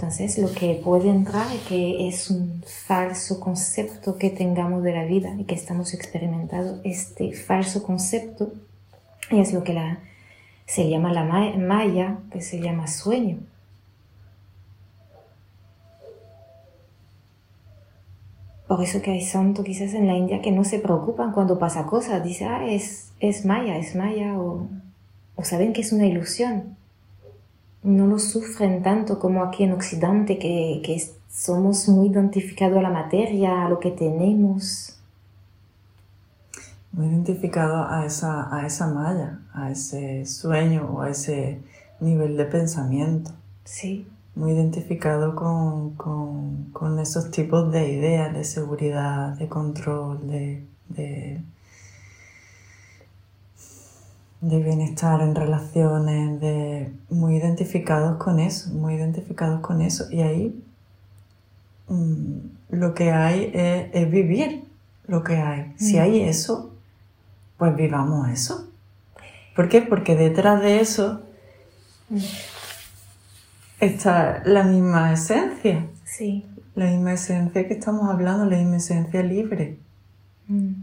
Entonces, lo que puede entrar es que es un falso concepto que tengamos de la vida y que estamos experimentando este falso concepto y es lo que la, se llama la maya, que se llama sueño. Por eso que hay santos quizás en la India que no se preocupan cuando pasa cosas. Dice, ah, es, es maya, es maya, o, o saben que es una ilusión. No lo sufren tanto como aquí en Occidente, que, que somos muy identificados a la materia, a lo que tenemos. Muy identificado a esa, a esa malla, a ese sueño o a ese nivel de pensamiento. Sí muy identificado con, con, esos tipos de ideas de seguridad, de control, de, de, bienestar en relaciones, de, muy identificados con eso, muy identificados con eso. Y ahí mm, lo que hay es, vivir lo que hay. Si hay eso, pues vivamos eso. ¿Por qué? Porque detrás de eso está la misma esencia. Sí. La misma esencia que estamos hablando, la misma esencia libre. Mm.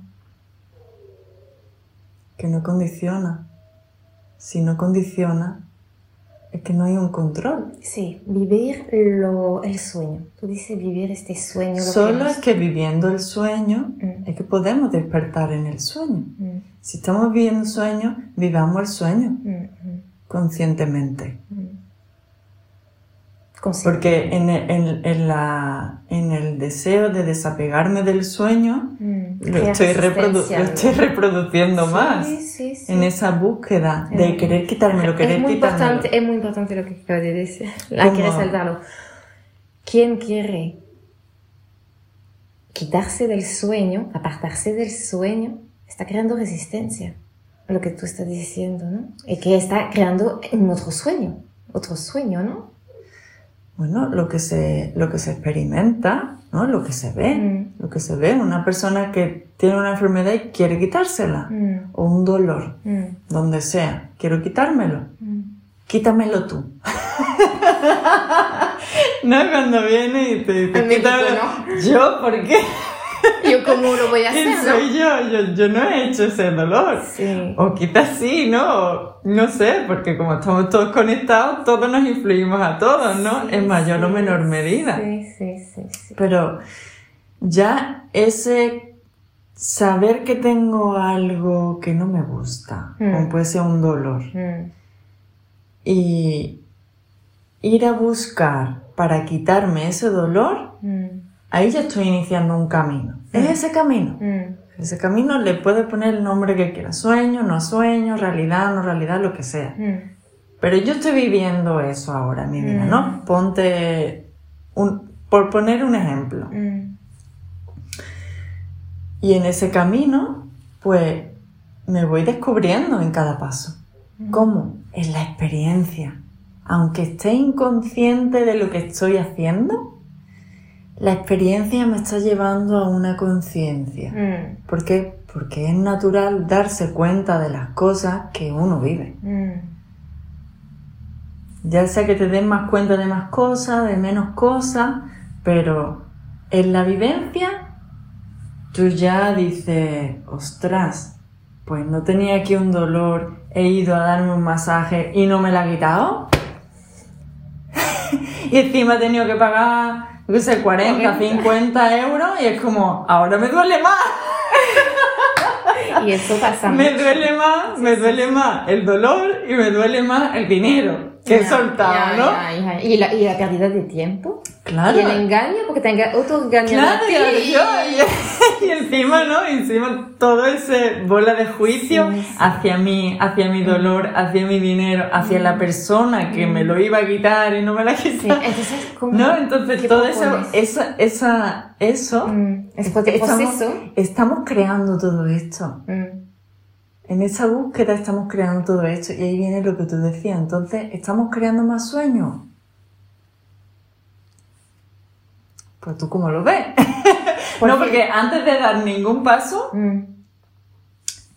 Que no condiciona. Si no condiciona, es que no hay un control. Sí, vivir lo, el sueño. Tú dices vivir este sueño. Solo es que viviendo el sueño mm. es que podemos despertar en el sueño. Mm. Si estamos viviendo el sueño, vivamos el sueño conscientemente. Porque en el, en, la, en el deseo de desapegarme del sueño, mm, lo, estoy estoy reproduciendo más. en esa búsqueda de querer quitármelo, querer es muy Importante, es muy importante lo que acabas de decir. Hay que resaltarlo. ¿Quién quiere quitarse del sueño, apartarse del sueño, está creando resistencia? Lo que tú estás diciendo, ¿no? Y que está creando un otro sueño, otro sueño, ¿no? bueno, lo que se, lo que se experimenta, ¿no? Lo que se ve, mm. lo que se ve. Una persona que tiene una enfermedad y quiere quitársela, mm. o un dolor, mm. donde sea, quiero quitármelo. Quítamelo tú. no, cuando viene y te dice, quítamelo. Yo, ¿por qué? yo cómo lo voy a hacer. soy yo? yo? Yo no he hecho ese dolor. O quizás sí, ¿no? no sé, porque como estamos todos conectados, todos nos influimos a todos, ¿no? en mayor o menor medida. Sí, sí, sí, Pero ya ese saber que tengo algo que no me gusta, mm. como puede ser un dolor, mm. y ir a buscar para quitarme ese dolor, mm ahí ya estoy iniciando un camino. Es mm. ese camino. Mm. Ese camino le puede poner el nombre que quiera, sueño, no sueño, realidad, no realidad, lo que sea. Mm. Pero yo estoy viviendo eso ahora en mi vida, ¿no? Ponte, un, por poner un ejemplo. Y en ese camino, pues me voy descubriendo en cada paso. ¿Cómo? En la experiencia. Aunque esté inconsciente de lo que estoy haciendo, la experiencia me está llevando a una conciencia. Mm. ¿Por qué? Porque es natural darse cuenta de las cosas que uno vive. Mm. Ya sea que te den más cuenta de más cosas, de menos cosas, pero en la vivencia tú ya dices, ostras, pues no tenía aquí un dolor, he ido a darme un masaje y no me la ha quitado. y encima he tenido que pagar yo sé, 40, 50 euros y es como, ahora me duele más. y eso pasa Me duele más, me duele más el dolor y me duele más el dinero que he soltado, ¿no? ¿Y, la, y la pérdida de tiempo. Claro. Y el engaño, porque te enga otro engaño claro, yo, y, encima, ¿no? encima todo ese bola de juicio hacia mí, hacia mi dolor, hacia mi dinero, hacia la persona que me lo iba a quitar y no me la quitaba. Entonces, ¿No? Entonces todo eso, esa, esa, eso, mm. estamos, estamos creando todo esto. Mm. En esa búsqueda estamos creando todo esto y ahí viene lo que tú decías. Entonces, ¿estamos creando más sueños? Pues tú cómo lo ves. no, porque antes de dar ningún paso, mm.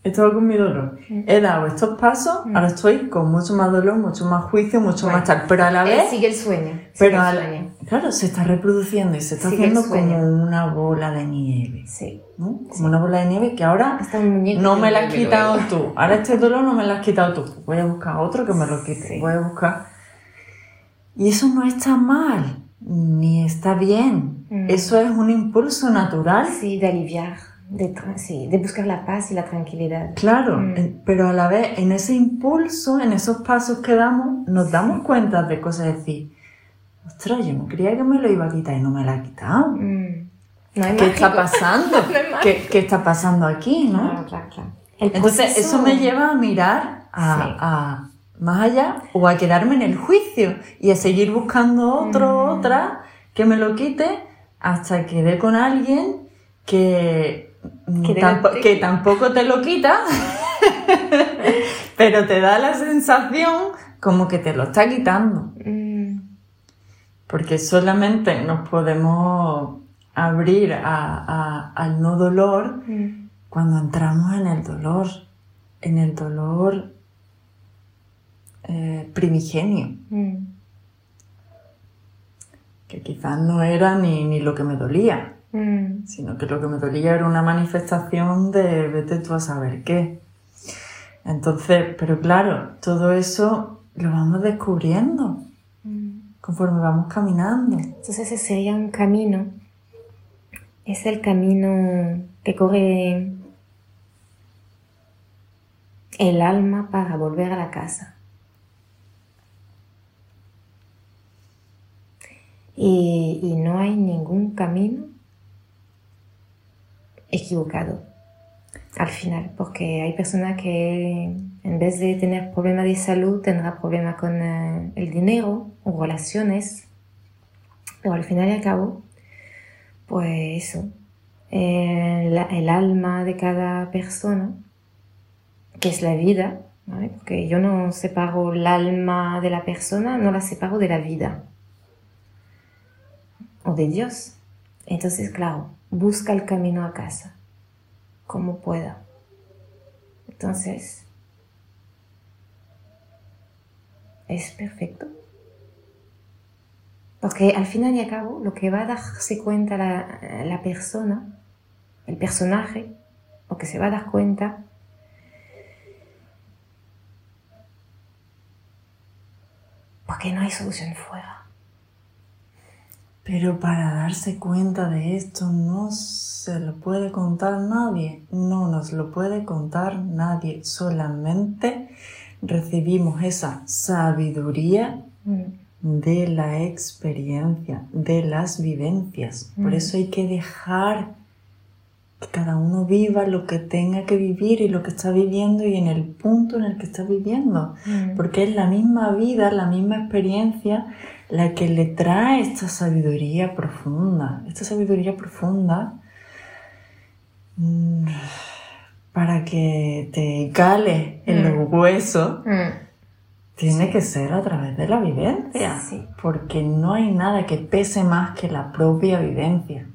he estado con mi dolor, Mm. he dado estos pasos, ahora estoy con mucho más dolor, mucho más juicio, mucho más tal, pero a la Él vez, sigue el sueño. sigue pero el a la- sueño. claro, se está reproduciendo y se está Sigue haciendo como una bola de nieve, Sí. ¿no? Como una bola de nieve que ahora no me la has quitado tú, ahora este dolor no me lo has quitado tú, Pues voy a buscar otro que me lo quite, Sí. voy a buscar... Y eso no está mal, ni está bien, Mm. eso es un impulso natural Sí, de aliviar, de, sí, de buscar la paz y la tranquilidad. Claro, Mm. pero a la vez en ese impulso, en esos pasos que damos, nos damos cuenta de cosas, decir, ostras, yo no creía que me lo iba a quitar y no me lo ha quitado. Mm. No ¿Qué está mágico. pasando? No ¿Qué, qué está pasando aquí, no? Claro, claro, claro. Entonces eso me lleva a mirar a, Sí. a más allá o a quedarme en el juicio y a seguir buscando otro, Mm. otra que me lo quite hasta que dé con alguien que, Que tampoco te lo quita, pero te da la sensación como que te lo está quitando. Mm. Porque solamente nos podemos abrir a- a- al no dolor Mm. cuando entramos en el dolor, en el dolor eh, primigenio, Mm. Que quizás no era ni, ni lo que me dolía, Mm. sino que lo que me dolía era una manifestación de vete tú a saber qué. Entonces, pero claro, todo eso lo vamos descubriendo Mm. conforme vamos caminando. Entonces ese sería un camino. Es el camino que corre el alma para volver a la casa. Y, y no hay ningún camino equivocado al final, porque hay personas que en vez de tener problemas de salud tendrá problemas con eh, el dinero o relaciones, pero al final y al cabo, pues eso, eh, la- el alma de cada persona, que es la vida, ¿vale? porque yo no separo el alma de la persona, no la separo de la vida o de Dios. Entonces, claro, busca el camino a casa, como pueda. Entonces, es perfecto. Porque al final y al cabo, lo que va a darse cuenta la, persona, el personaje, lo que se va a dar cuenta, porque no hay solución fuera. Pero para darse cuenta de esto no se lo puede contar nadie, no nos lo puede contar nadie, solamente recibimos esa sabiduría Mm, de la experiencia, de las vivencias. Por Mm. eso hay que dejar que cada uno viva lo que tenga que vivir y lo que está viviendo y en el punto en el que está viviendo. mm, Porque es la misma vida, la misma experiencia la que le trae esta sabiduría profunda. Esta sabiduría profunda mm, para que te cale en los huesos mm. tiene que ser a través de la vivencia. Sí. Porque no hay nada que pese más que la propia vivencia.